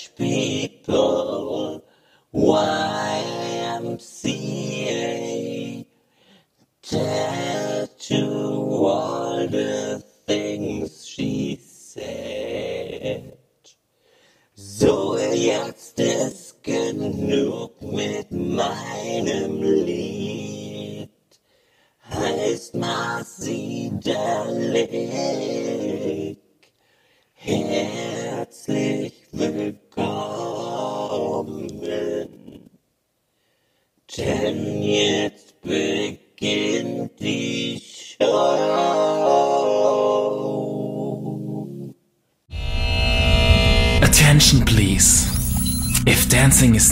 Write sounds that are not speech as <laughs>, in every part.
Spiel.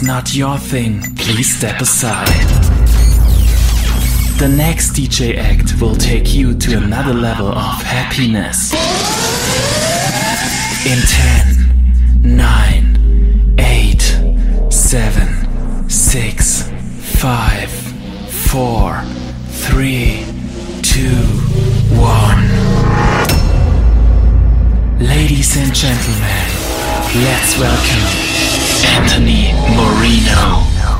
Not your thing, please step aside. The next DJ act will take you to another level of happiness. In 10, 9, 8, 7, 6, 5, 4, 3, 2, 1. Ladies and gentlemen, let's welcome Anthony Moreno.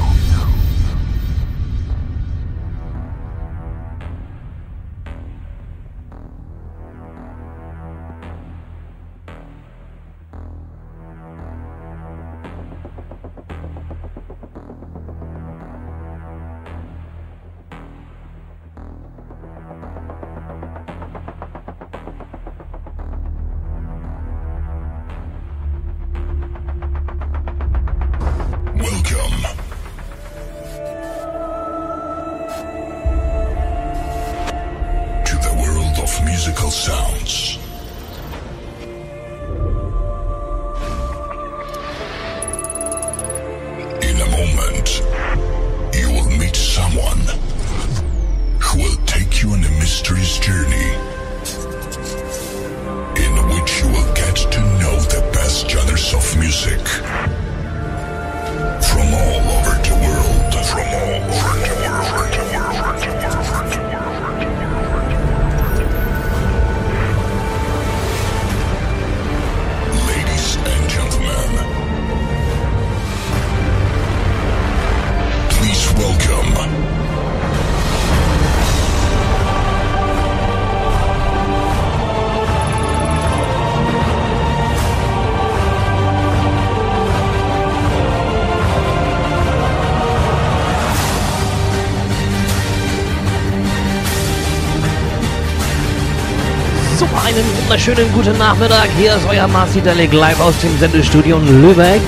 Wunderschönen guten Nachmittag. Hier ist euer Marci Delig live aus dem Sendestudio in Lübeck.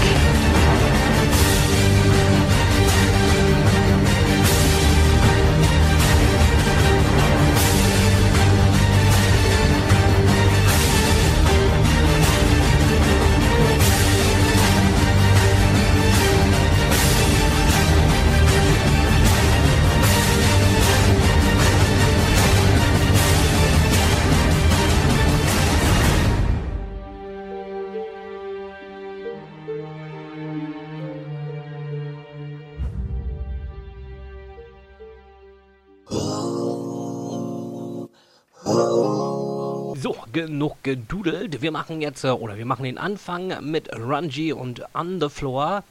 Genug gedudelt. Wir machen jetzt, äh, oder wir machen den Anfang mit Rungy und On the Floor.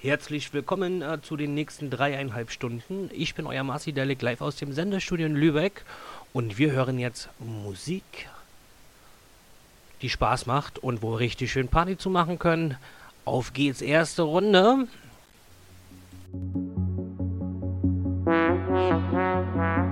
Herzlich willkommen äh, zu den nächsten dreieinhalb Stunden. Ich bin euer Marci Delic live aus dem Sendestudio in Lübeck und wir hören jetzt Musik, die Spaß macht und wo wir richtig schön Party zu machen können. Auf geht's, erste Runde. Welcome <laughs>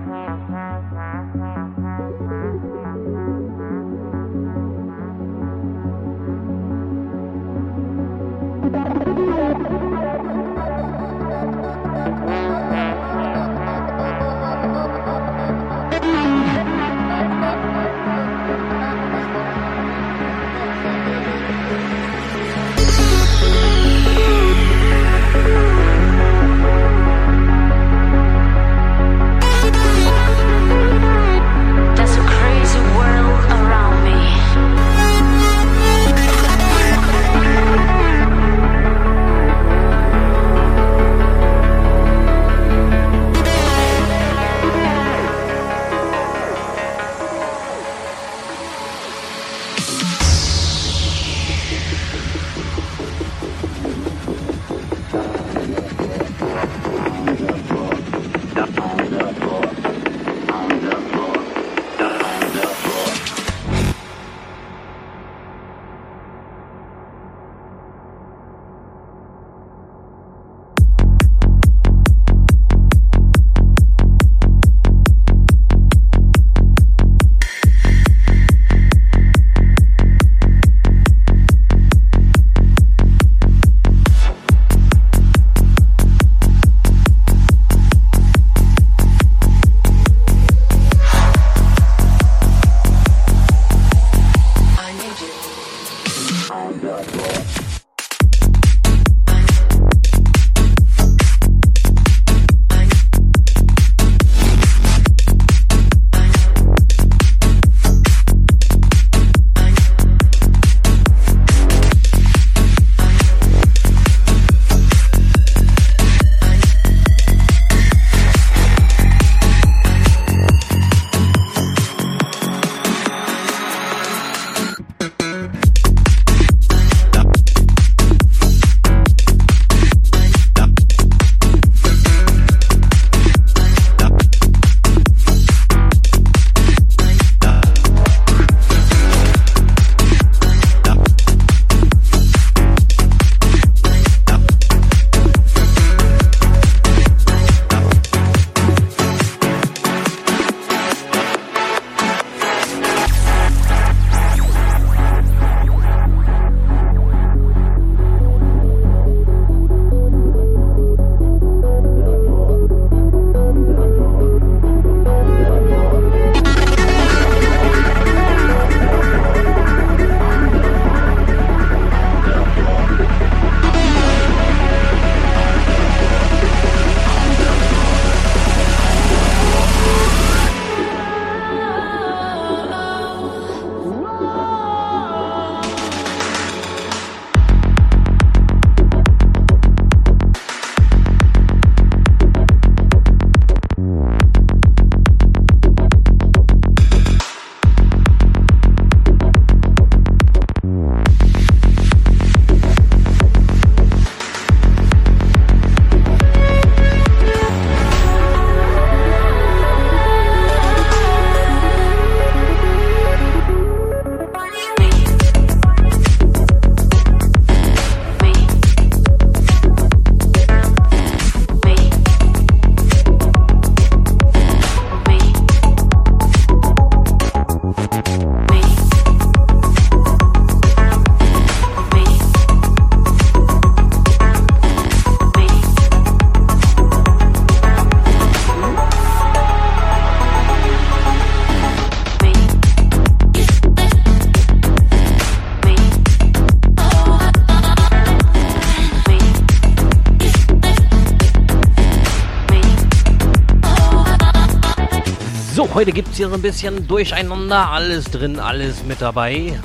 So, heute gibt es hier ein bisschen Durcheinander. Alles drin, alles mit dabei.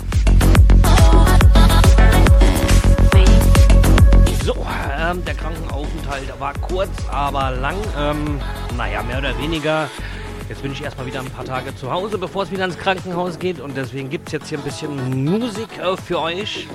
So, ähm, der Krankenaufenthalt war kurz, aber lang. Ähm, naja, mehr oder weniger. Jetzt bin ich erstmal wieder ein paar Tage zu Hause, bevor es wieder ins Krankenhaus geht. Und deswegen gibt es jetzt hier ein bisschen Musik äh, für euch.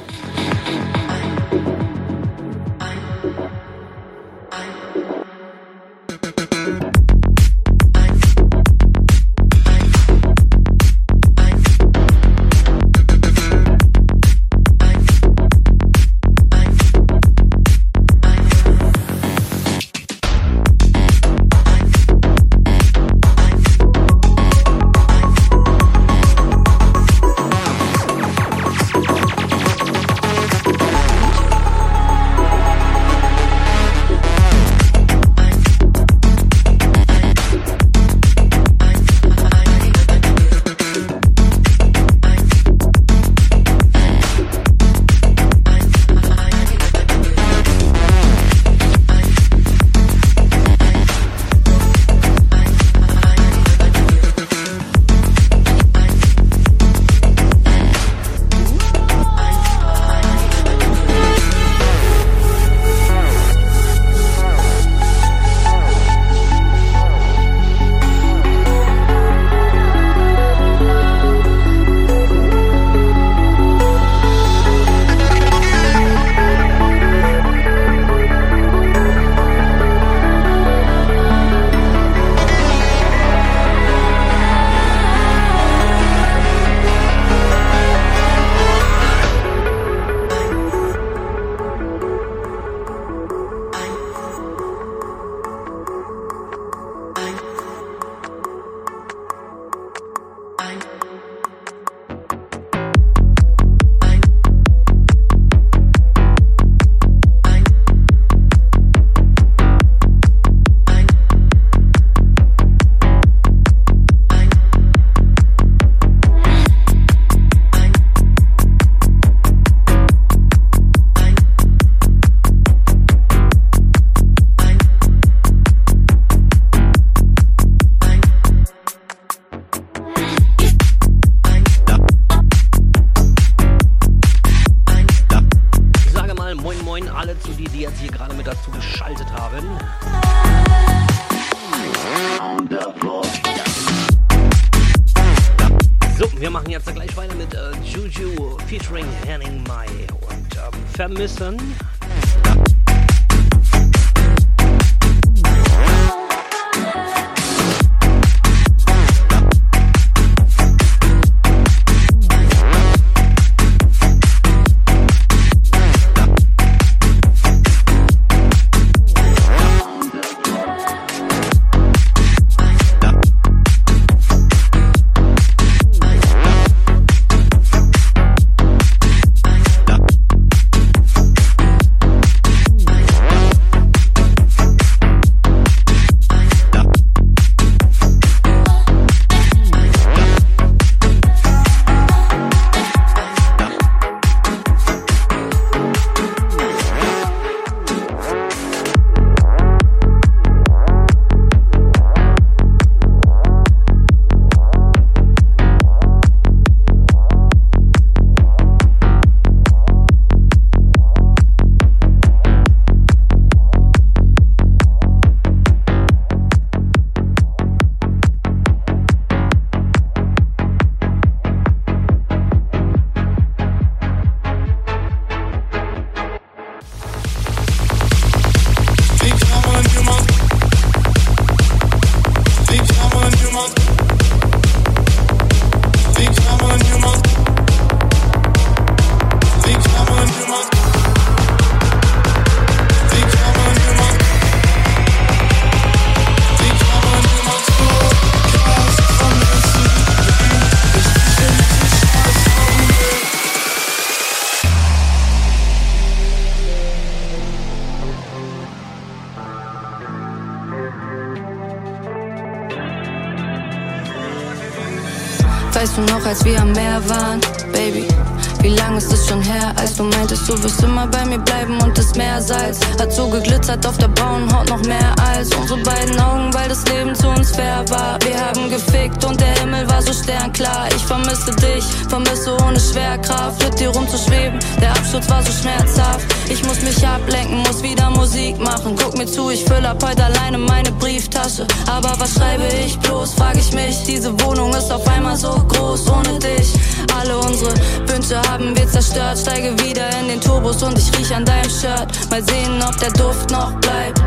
Meersalz hat so geglitzert auf der braunen Haut noch mehr als unsere beiden Augen, weil das Leben zu uns fair war. Wir haben gefickt und der Himmel war so sternklar. Ich vermisse dich, vermisse ohne Schwerkraft, mit dir rumzuschweben. Der Absturz war so schmerzhaft. Ich muss mich ablenken, muss wieder Musik machen. Guck mir zu, ich fülle ab heute alleine meine Brieftasche. Aber was schreibe ich bloß, frag ich mich. Diese Wohnung ist auf einmal so groß ohne dich. Alle unsere Wünsche haben wir zerstört. Steige wieder in den Turbos und ich riech an deinem Shirt. Mal sehen, ob der Duft noch bleibt,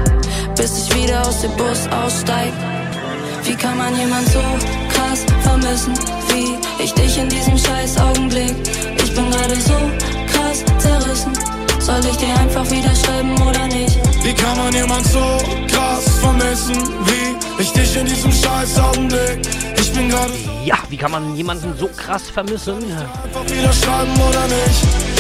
bis ich wieder aus dem Bus aussteig. Wie kann man jemand so krass vermissen wie ich dich in diesem scheiß Augenblick? Ich bin gerade so krass zerrissen. Soll ich dir einfach wieder schreiben oder nicht? Wie kann man jemand so krass vermissen wie ich dich in diesem scheiß Augenblick? Ich bin gerade Ja, wie kann man jemanden so krass vermissen? einfach wieder schreiben oder nicht?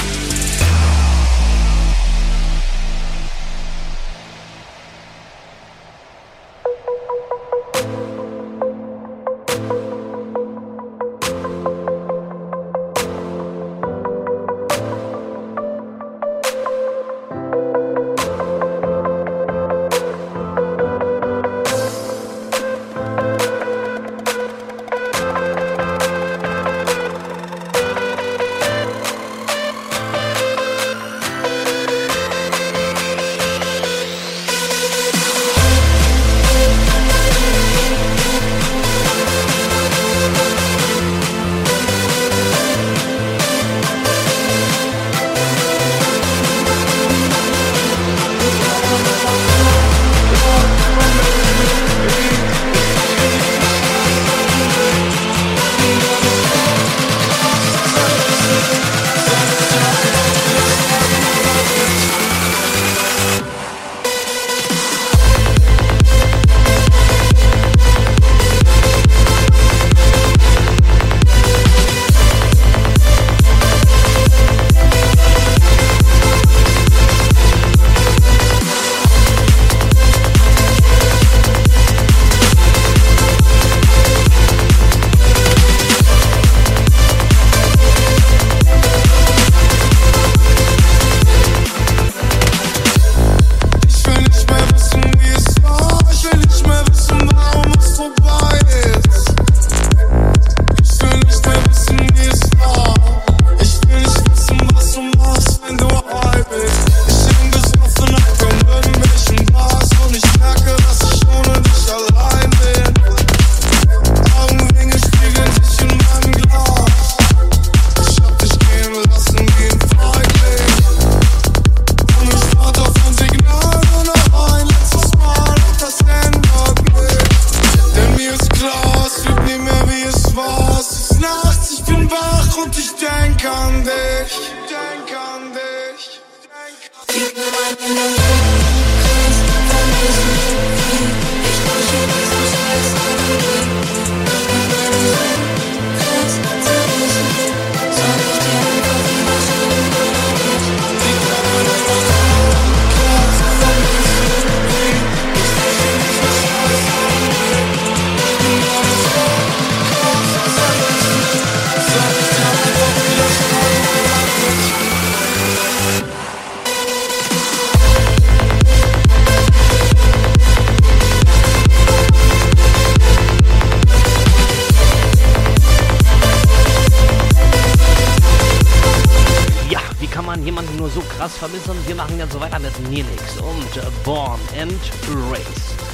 Man jemanden nur so krass vermissen? Wir machen jetzt so weiter mit Nelix und Born and Raised.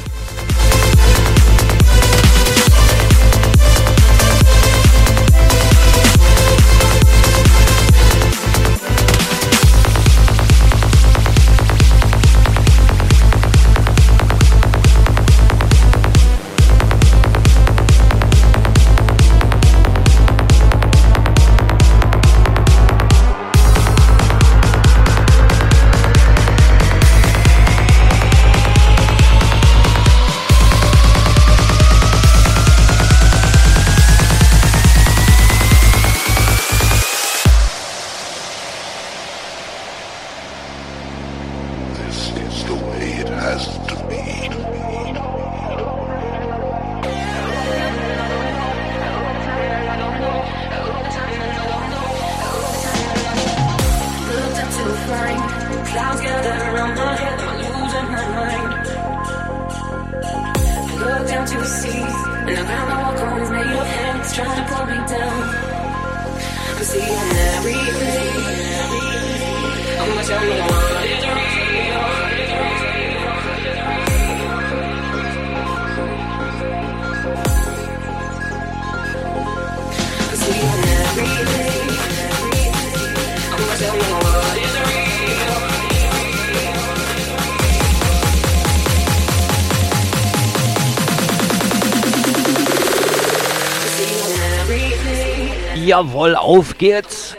Jawohl, auf geht's.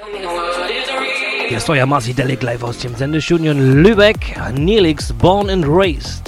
Hier ist euer Marci Delic live aus dem Sendestudio in Lübeck. Nelix, born and raised.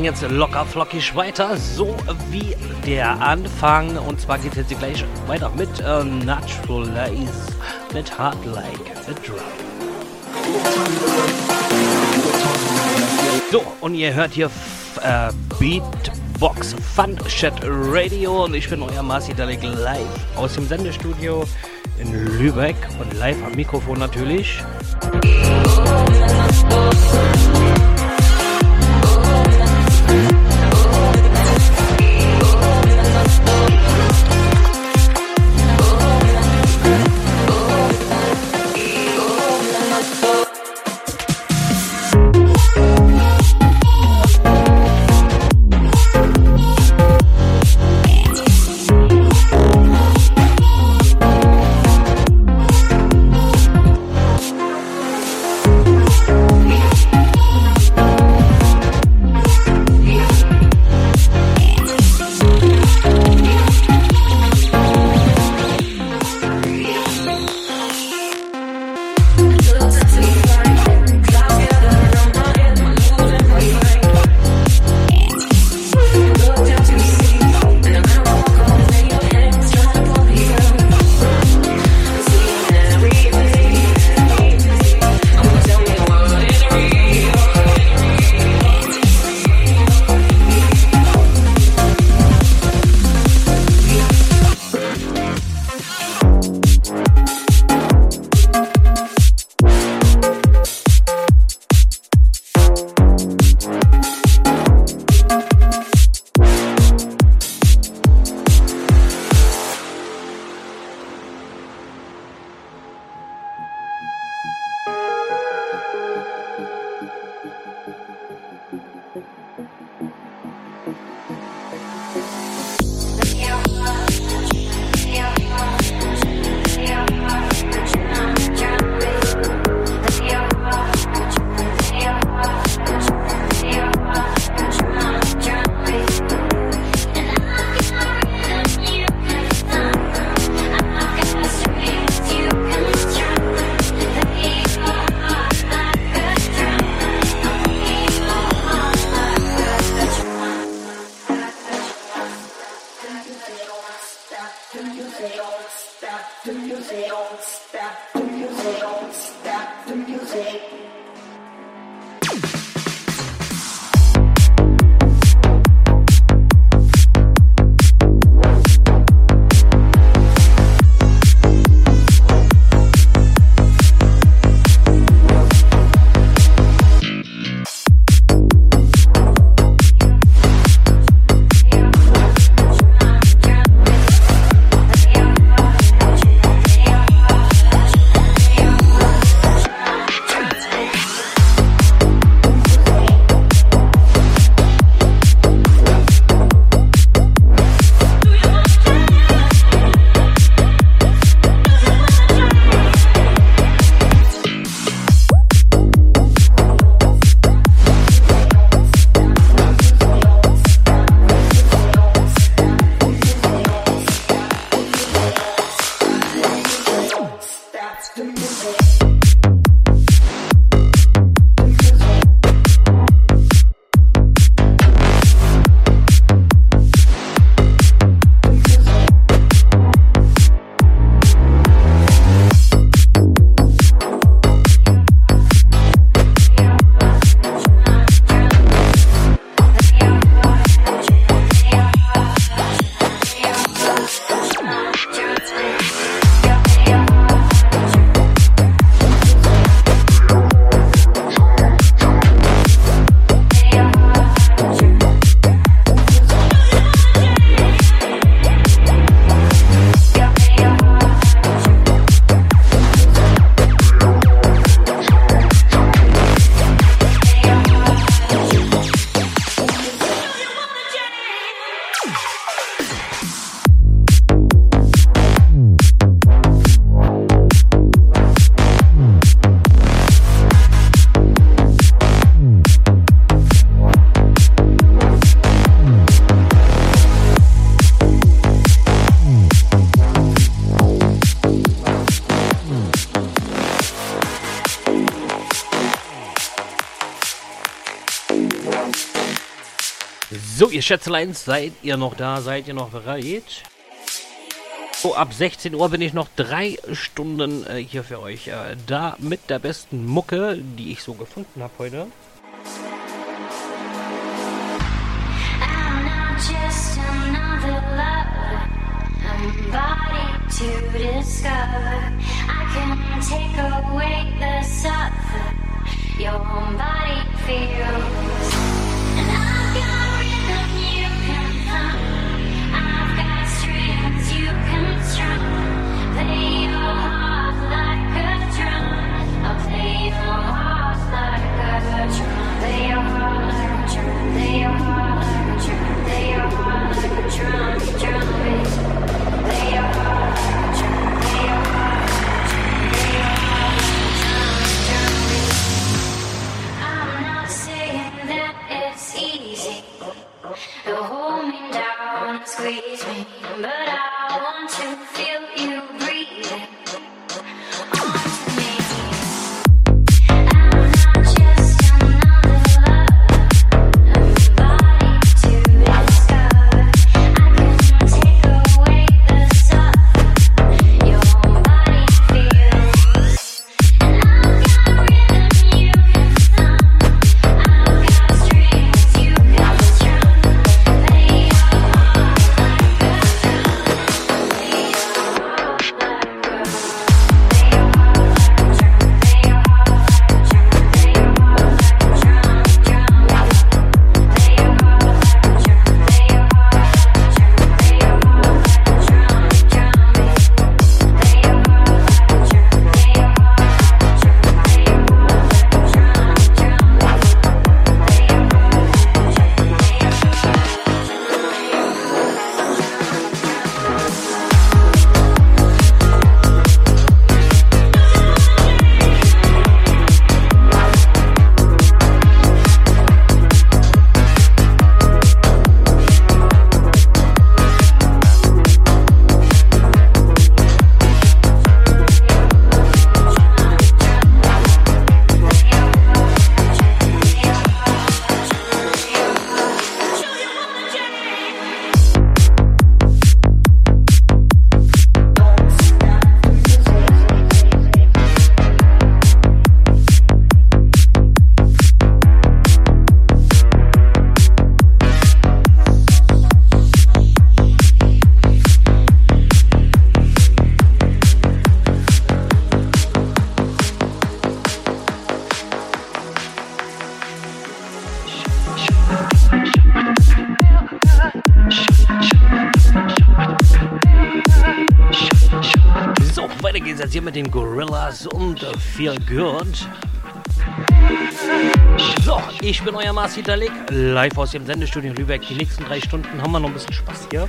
machen jetzt locker flockig weiter, so wie der Anfang. Und zwar geht es jetzt gleich weiter mit äh, Naturalize, mit Hard Like a Drum. So, und ihr hört hier äh, Beatbox Fun Chat Radio und ich bin euer Marci Dalek live aus dem Sendestudio in Lübeck und live am Mikrofon natürlich. Ihr Schätzelein, seid ihr noch da? Seid ihr noch bereit? So, ab 16 Uhr bin ich noch drei Stunden äh, hier für euch. Äh, da mit der besten Mucke, die ich so gefunden habe heute. To discover, I can take away the suffer. Your body feels. Drum, drum, drum. Feel Good. So, ich bin euer Marci Dalik, live aus dem Sendestudio Lübeck. Die nächsten drei Stunden haben wir noch ein bisschen Spaß hier.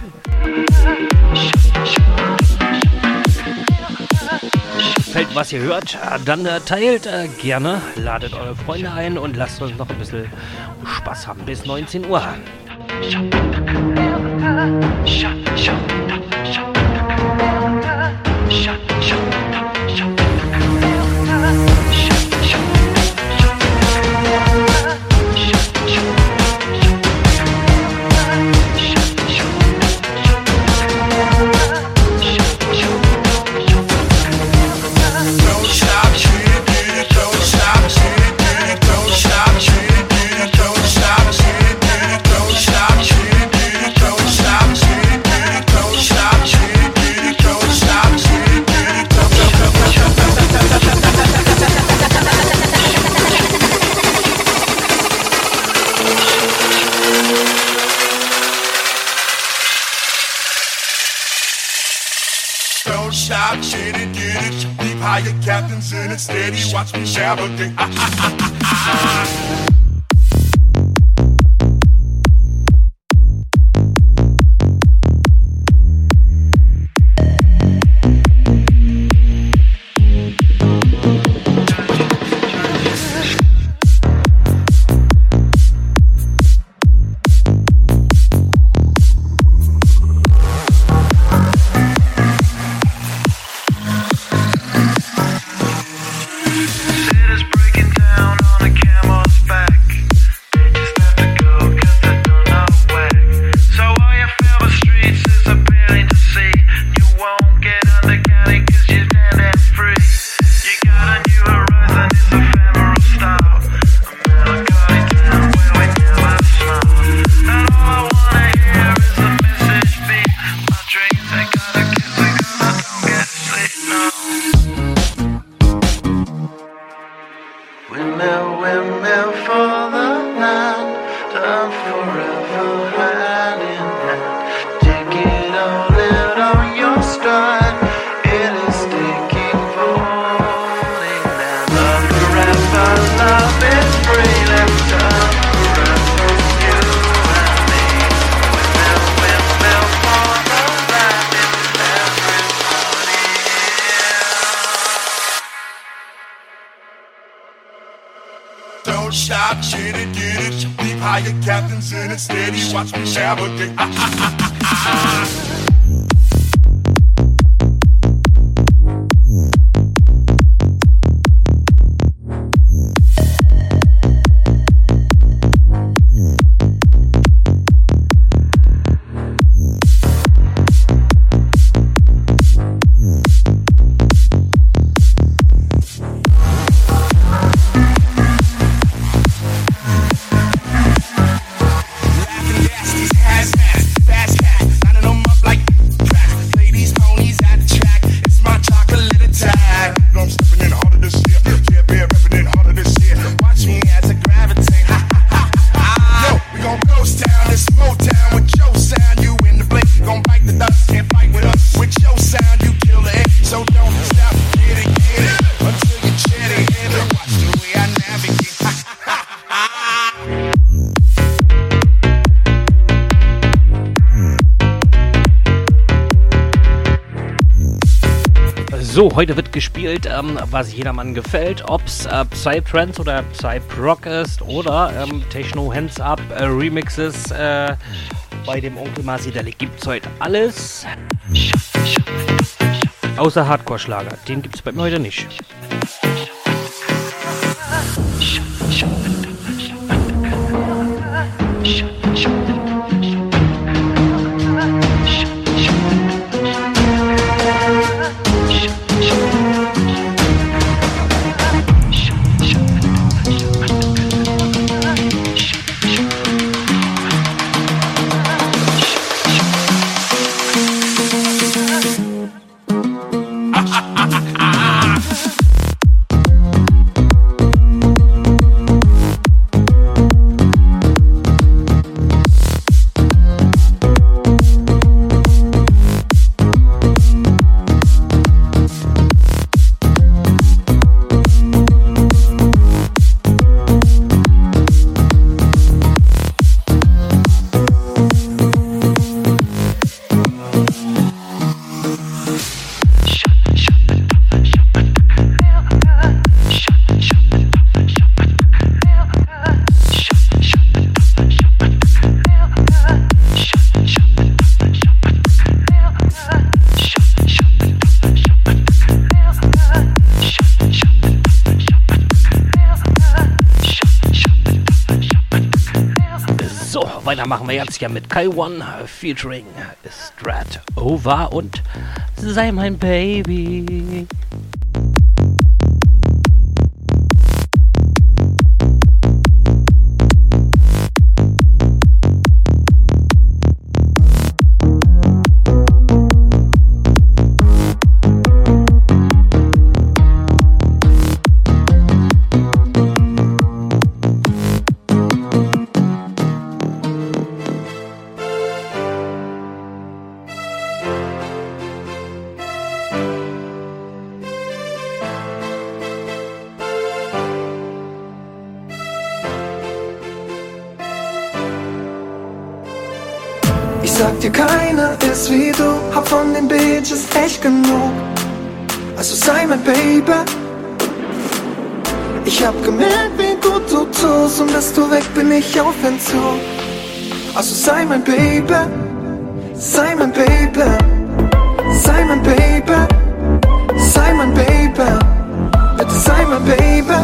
Fällt was ihr hört, dann äh, teilt äh, gerne, ladet eure Freunde ein und lasst uns noch ein bisschen Spaß haben bis 19 Uhr. Don't Watch me navigate. Heute wird gespielt, ähm, was jedermann gefällt, ob's äh, Psytrance oder Psyproc ist oder ähm, Techno Hands Up äh, Remixes. Äh, bei dem Onkel Marcidali gibt's heute alles. Außer Hardcore-Schlager, den gibt's bei mir heute nicht. Weiter machen wir jetzt ja mit Kai One featuring Strat Over und Sei mein Baby. Sei mein Baby, sei mein Baby, sei mein Baby, sei mein Baby, bitte sei mein Baby.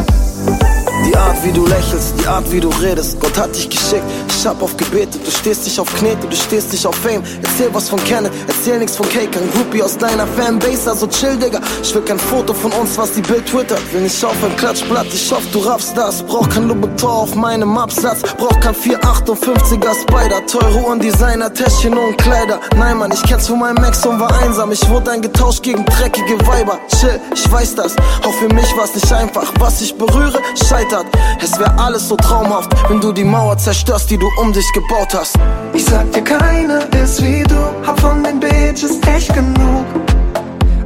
Die Art, wie du lächelst, die Art, wie du redest, Gott hat dich geschickt. Ich hab auf gebetet, du stehst nicht auf Knete, du stehst nicht auf Fame. Erzähl was von Kenneth, erzähl nix von Cake. Ein Groupie aus deiner Fanbase, also chill, Digga. Ich will kein Foto von uns, was die Bild twittert. Will nicht auf ein Klatschblatt, ich hoff, du raffst das. Brauch kein Louboutin auf meinem Absatz. Brauch kein 458er Spider. Teure Uhren, Designer, Täschchen und Kleider. Nein, Mann, ich kenn's von meinem Ex und war einsam. Ich wurde eingetauscht gegen dreckige Weiber. Chill, ich weiß das. Auch für mich war's nicht einfach. Was ich berühre, scheitert. Es wär alles so traumhaft, wenn du die Mauer zerstörst, die du um dich gebaut hast. Ich sag dir, keiner ist wie du, hab von den Bitches echt genug.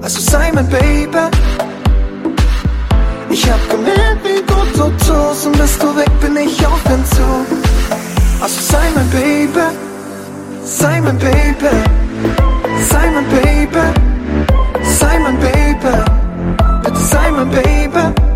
Also sei mein Baby. Ich hab gemerkt, wie gut du tust und bis du weg bin ich auf Entzug. Also sei mein Baby, sei mein Baby, sei mein Baby, sei mein Baby, bitte sei mein Baby.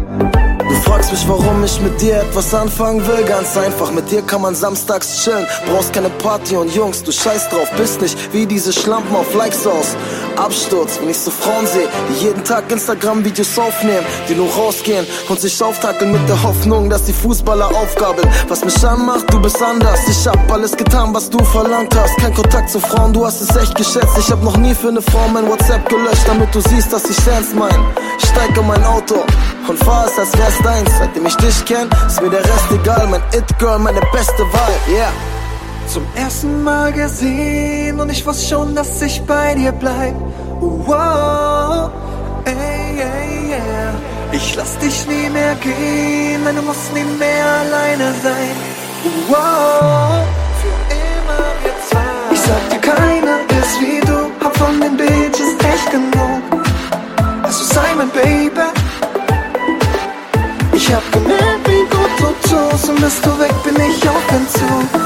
Fragst mich, warum ich mit dir etwas anfangen will, ganz einfach. Mit dir kann man samstags chillen. Brauchst keine Party und Jungs, du scheiß drauf. Bist nicht wie diese Schlampen auf Likes aus. Absturz, wenn ich so Frauen sehe, die jeden Tag Instagram-Videos aufnehmen, die nur rausgehen und sich auftackeln mit der Hoffnung, dass die Fußballer aufgabeln. Was mich anmacht, du bist anders. Ich hab alles getan, was du verlangt hast. Kein Kontakt zu Frauen, du hast es echt geschätzt. Ich hab noch nie für eine Frau mein WhatsApp gelöscht, damit du siehst, dass ich ernst mein. Steig in mein Auto und fahr es, als wär's deins. Seitdem ich dich kenn, ist mir der Rest egal. Mein It-Girl, meine beste Wahl, yeah. Zum ersten Mal gesehen und ich wusste schon, dass ich bei dir bleib. Wow, ey, ey, yeah. Ich lass dich nie mehr gehen, nein, du musst nie mehr alleine sein. Wow, für immer zwei. Ich sag dir, keiner ist wie du, hab von den Bitches echt genug. Also sei mein Baby. Ich hab gemerkt, wie gut du tust und bist du weg, bin ich auf Entzug.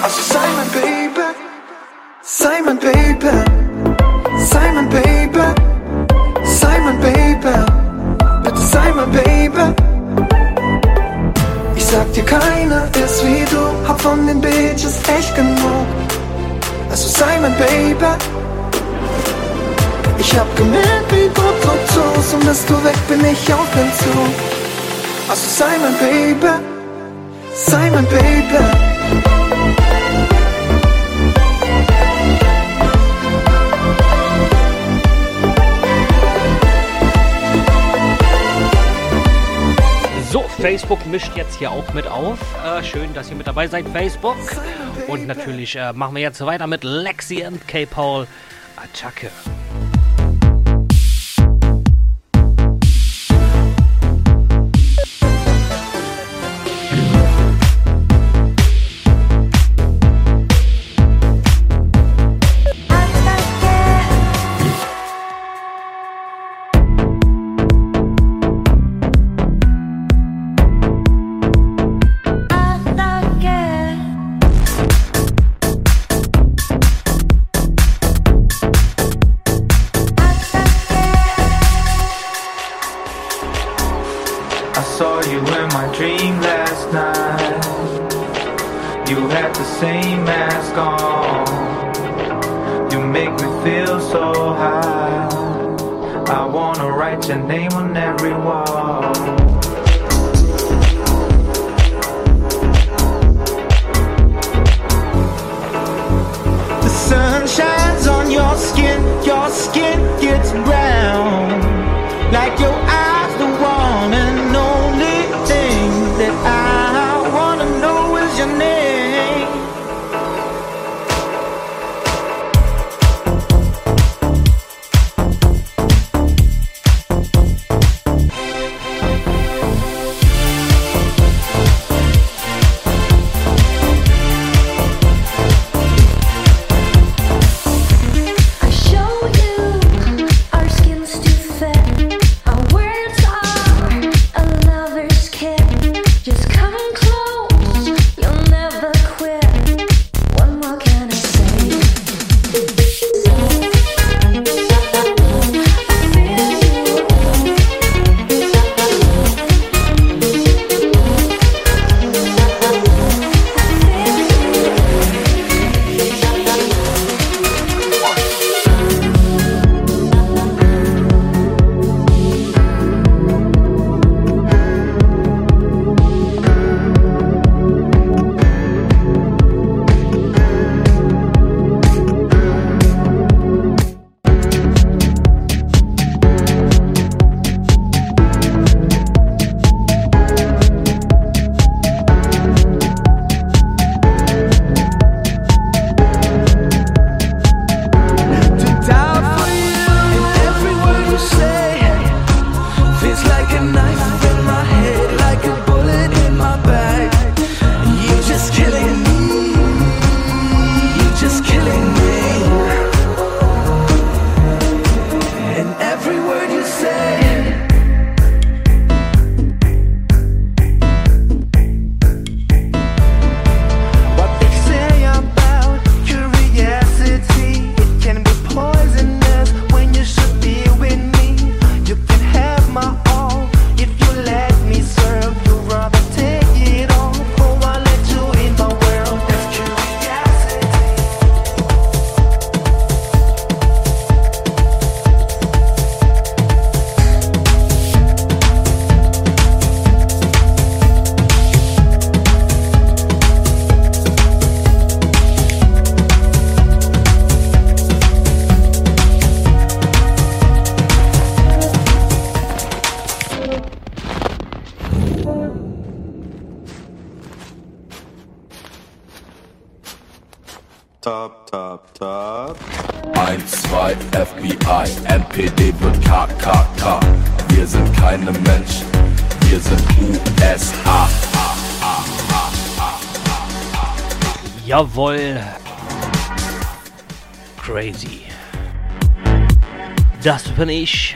Also sei mein Baby, sei mein Baby, sei mein Baby, sei mein Baby, bitte sei mein Baby. Ich sag dir, keiner ist wie du, hab von den Bitches echt genug. Also sei mein Baby. Ich hab gemerkt, wie gut du tust und bist du weg, bin ich auf Entzug. Also sei mein Baby, sei mein Baby. So, Facebook mischt jetzt hier auch mit auf. Äh, schön, dass ihr mit dabei seid, Facebook. Und natürlich äh, machen wir jetzt weiter mit Lexi und K-Paul. Attacke. The sun shines on your skin, your skin gets brown. Like your Das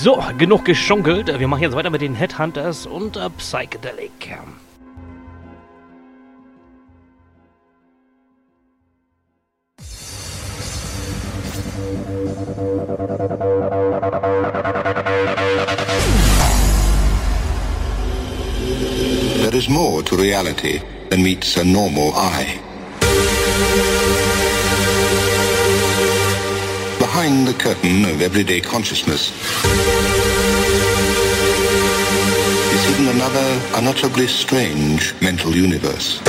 So, genug geschunkelt. Wir machen jetzt weiter mit den Headhunters und äh, Psychedelic. There is more to reality than meets a normal eye. Behind the curtain of everyday consciousness is hidden another unutterably strange mental universe.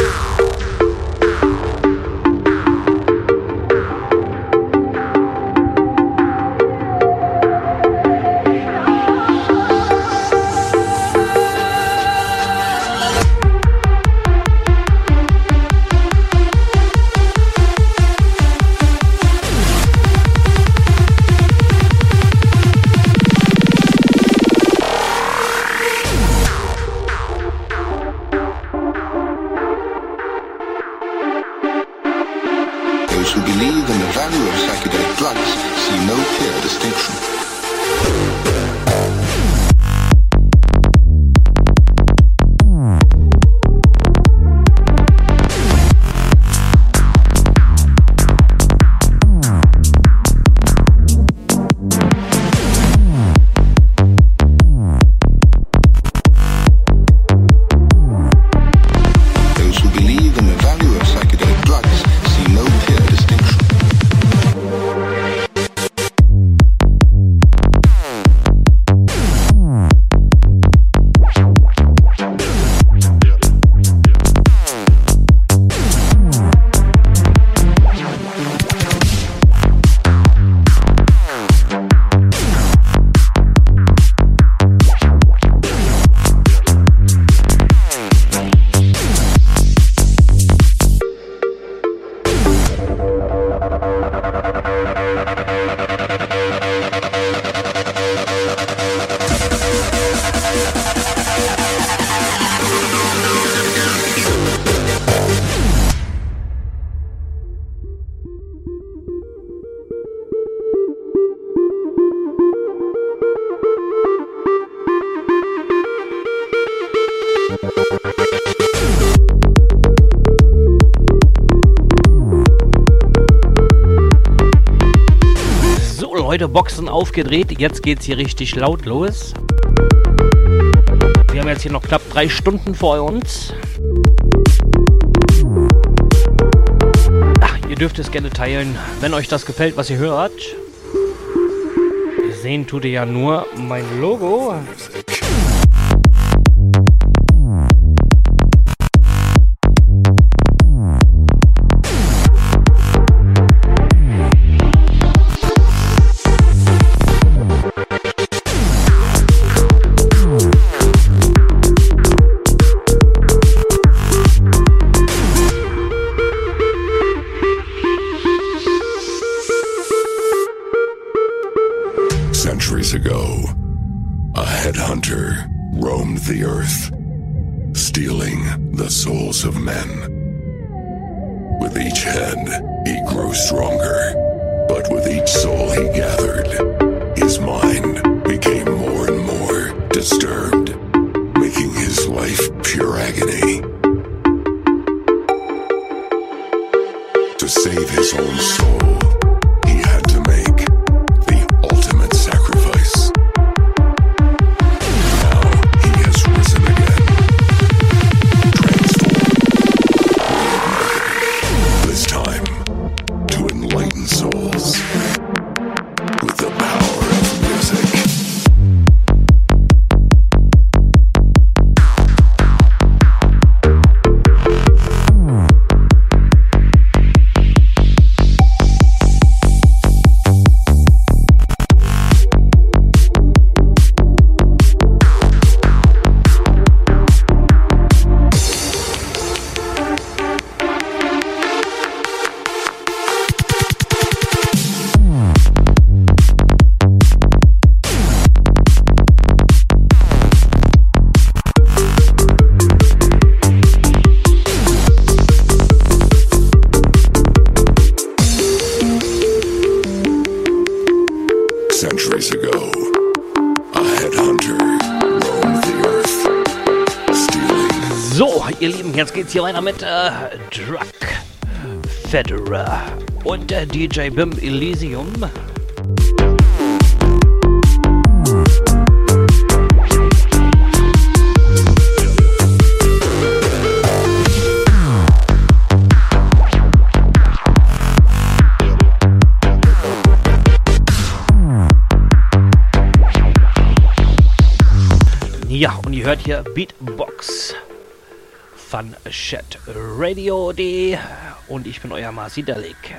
So, Leute, Boxen aufgedreht. Jetzt geht's hier richtig laut los. Wir haben jetzt hier noch knapp drei Stunden vor uns. Ach, ihr dürft es gerne teilen, wenn euch das gefällt, was ihr hört. Sehen tut ihr ja nur mein Logo. Centuries ago, a headhunter roamed the earth, stealing So, ihr Lieben, jetzt geht's hier weiter mit äh, Drug Federer und äh, DJ Bim Elysium. Ja, und ihr hört hier Beatbox von chatradio.de und ich bin euer Marci Dalik.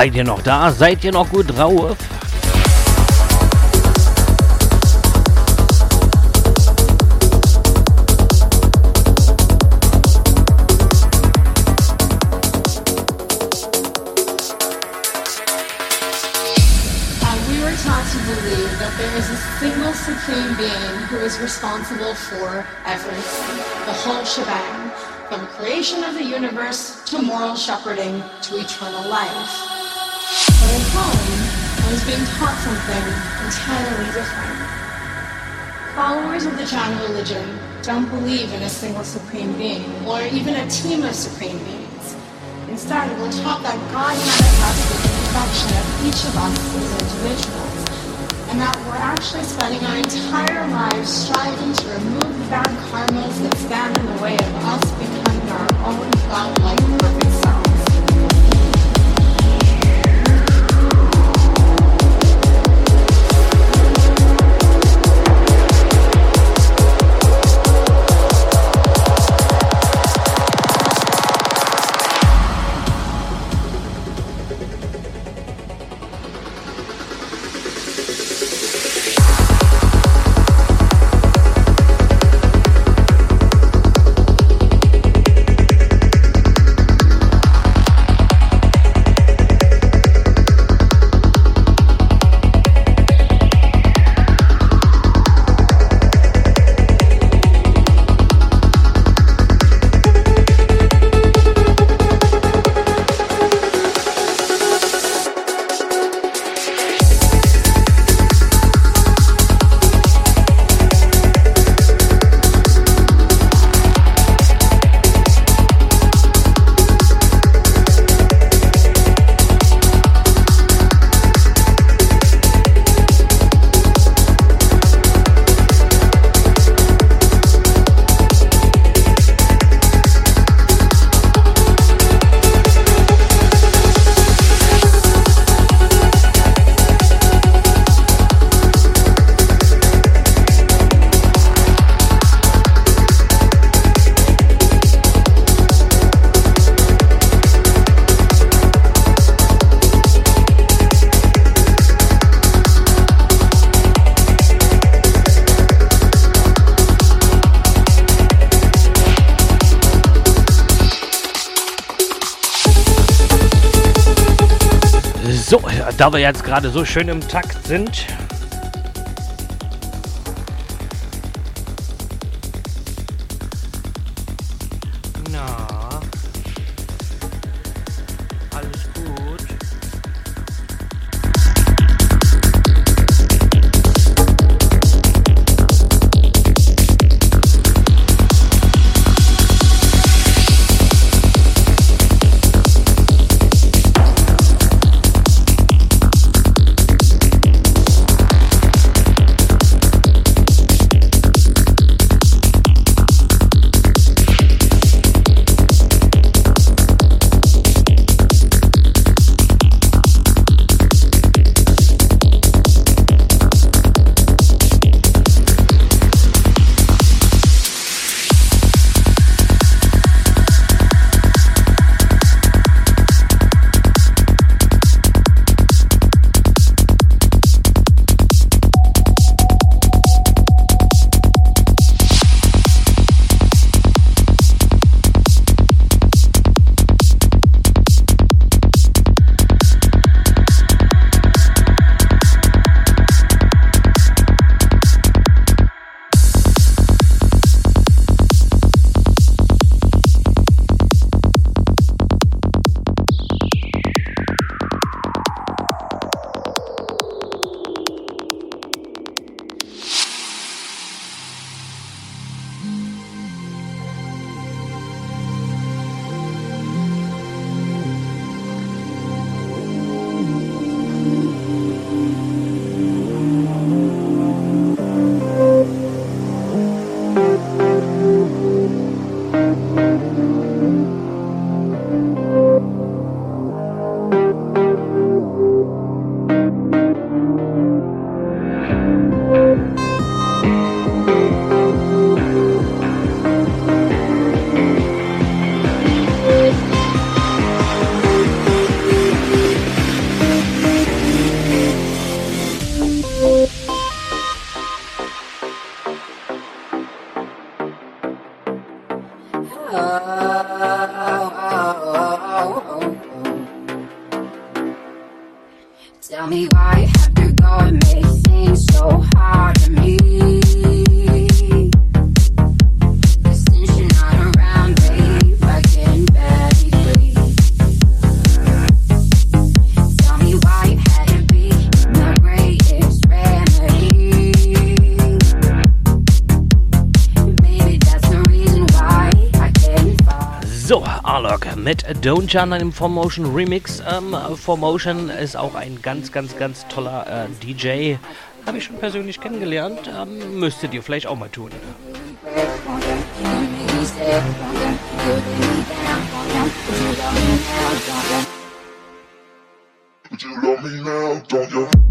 Seid ihr noch da? Seid ihr noch gut drauf? Uh, we were taught to believe that there is a single supreme being who is responsible for everything, the whole shebang, from creation of the universe to moral shepherding to eternal life. But at home, I was being taught something entirely different. Followers of the Chan religion don't believe in a single supreme being or even a team of supreme beings. Instead, we're taught that God manifests the perfection of each of us as individuals, and that we're actually spending our entire lives striving to remove the bad karmas that stand in the way of us becoming our own God-like da wir jetzt gerade so schön im Takt sind. Don't Jump einem Formotion Remix. Ähm, Formotion ist auch ein ganz, ganz, ganz toller äh, DJ. Habe ich schon persönlich kennengelernt. Ähm, müsstet ihr vielleicht auch mal tun. Would you love me now, don't you?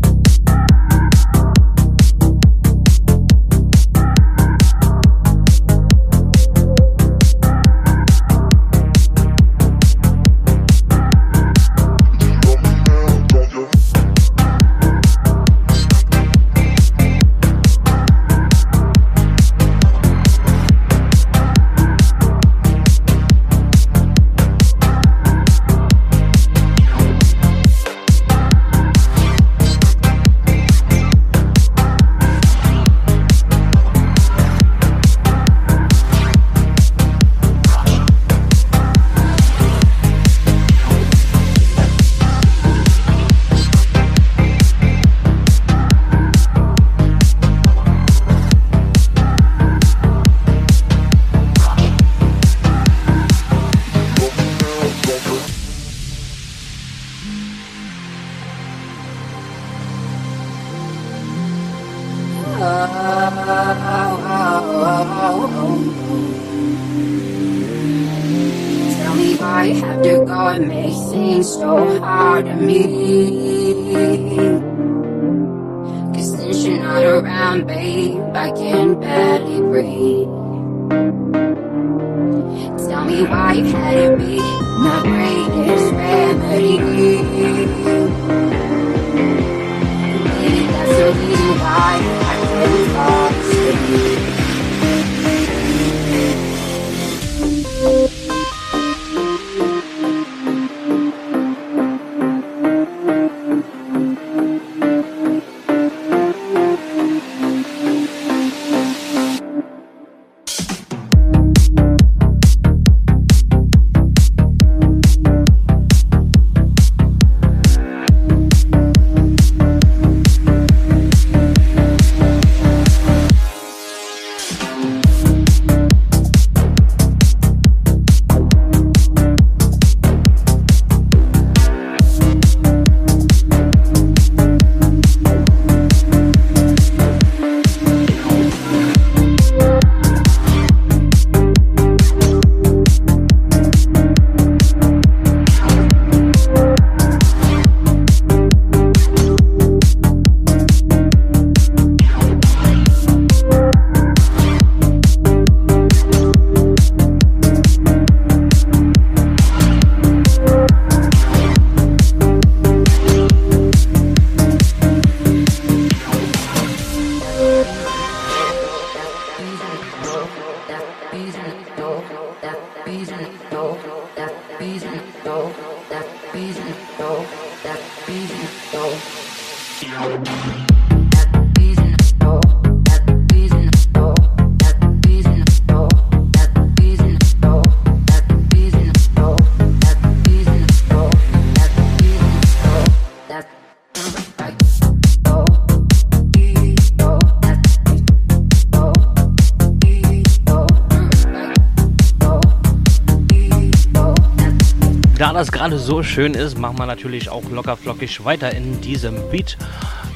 Gerade so schön ist, machen wir natürlich auch locker flockig weiter in diesem Beat.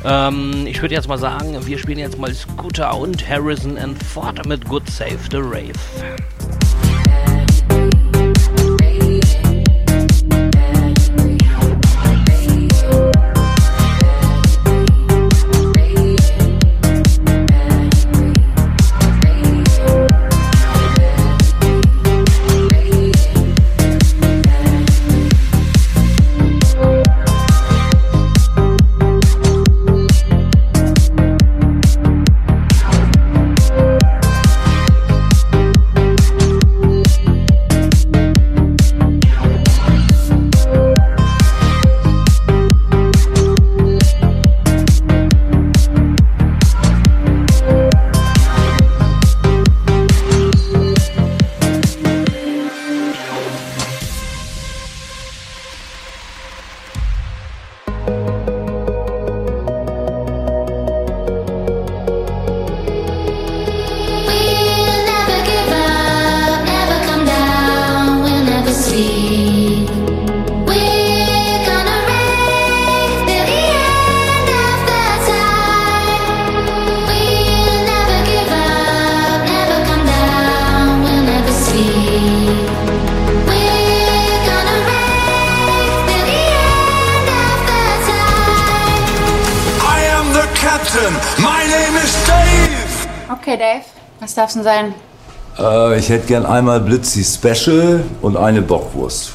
Ähm, ich würde jetzt mal sagen, wir spielen jetzt mal Scooter und Harrison and Ford mit Good Save the Rave. sein? Äh, ich hätte gern einmal Blitzy Special und eine Bockwurst.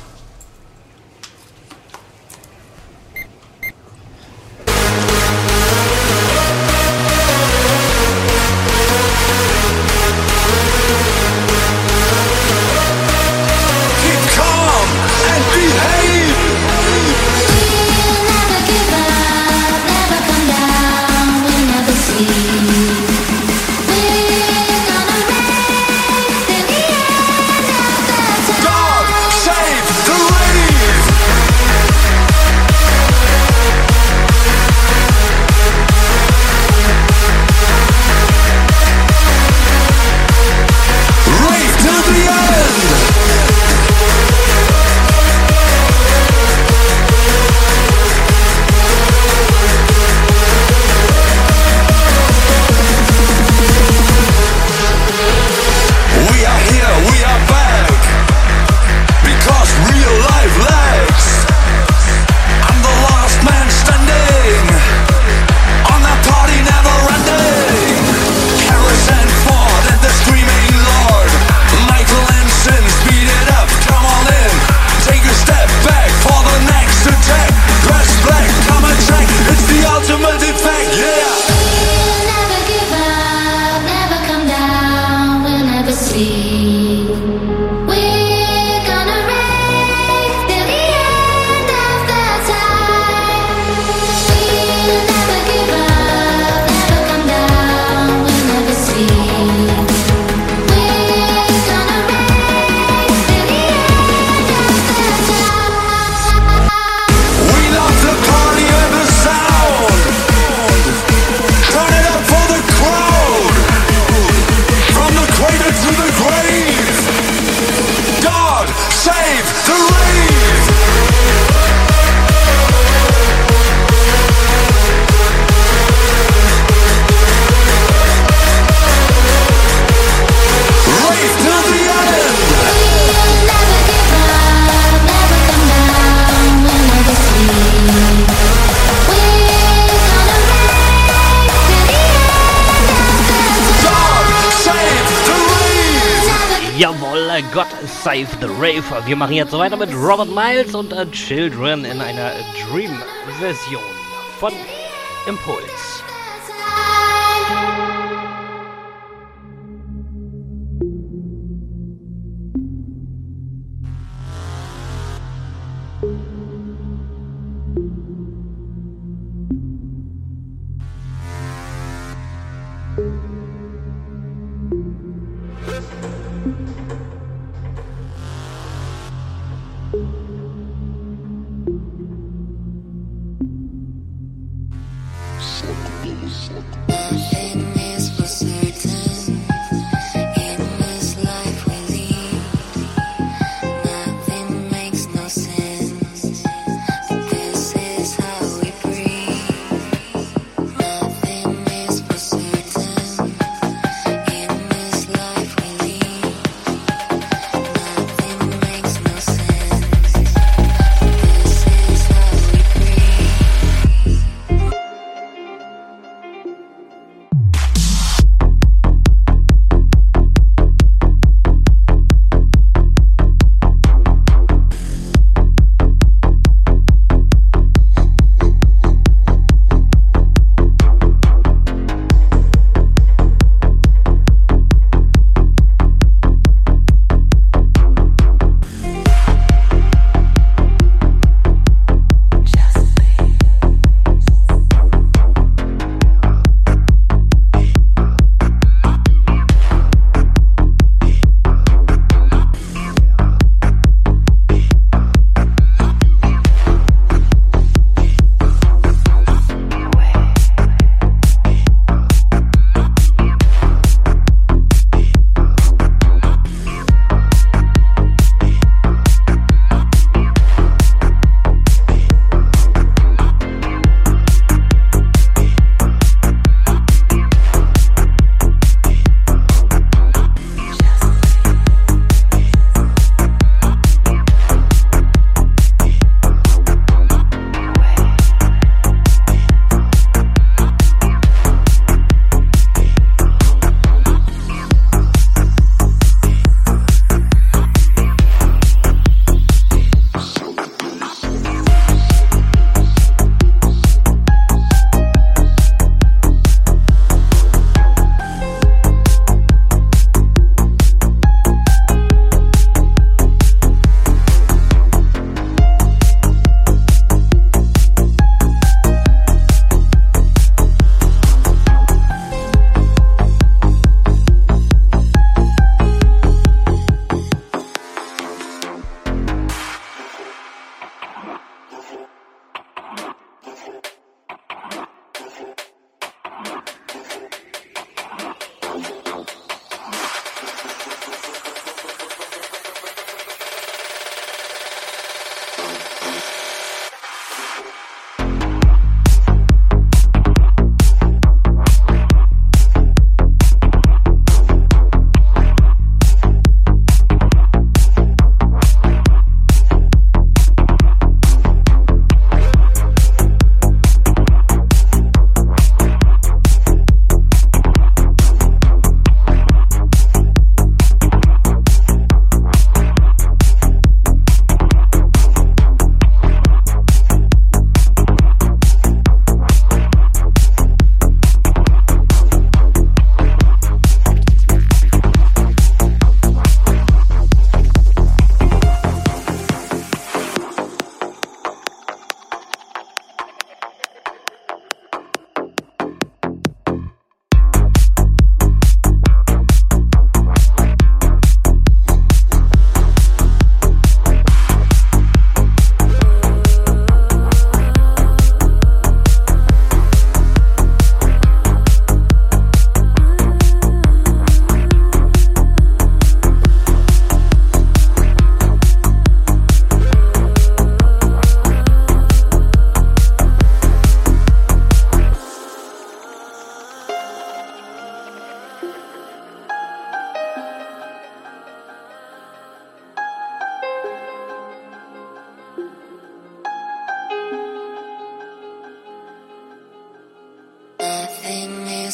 voller God Save the Rave. Wir machen jetzt weiter mit Robert Miles und A Children in einer Dream-Version von Impulse.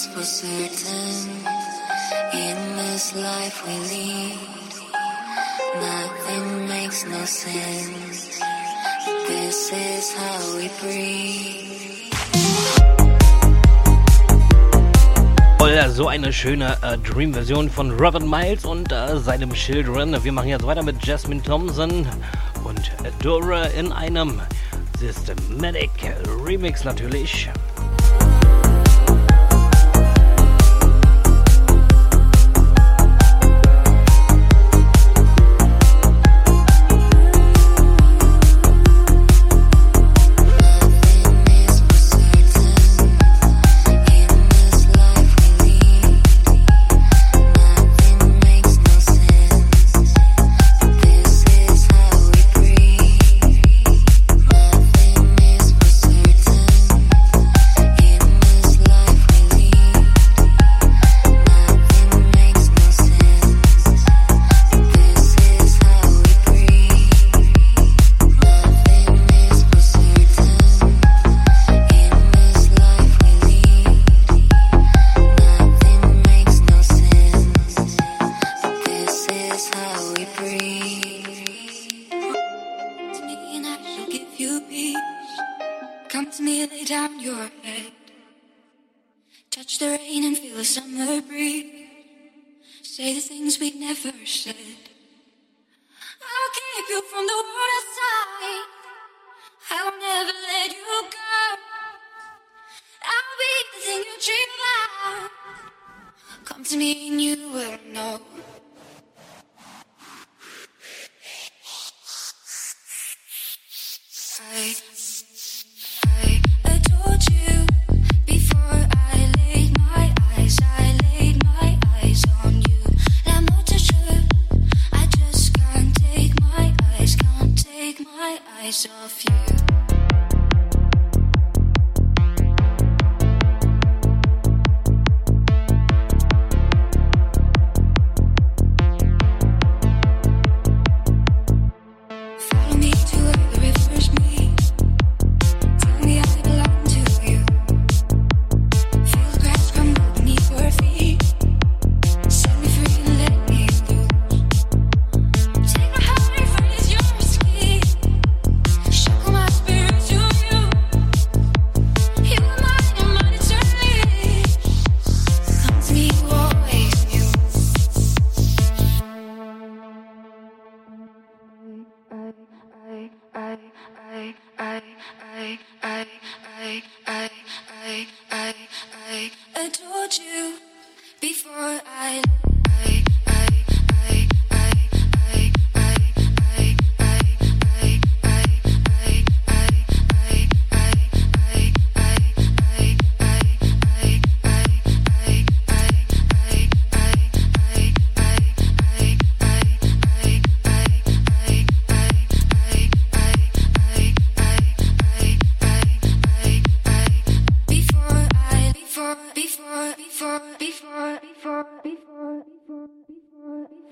for certain. In this life we lead, nothing makes no sense. This is how we breathe. so eine schöne äh, Dream-Version von Robert Miles und äh, seinem Children. Wir machen jetzt weiter mit Jasmine Thompson und Dora in einem Systematic Remix natürlich.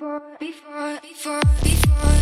before, before, before, before.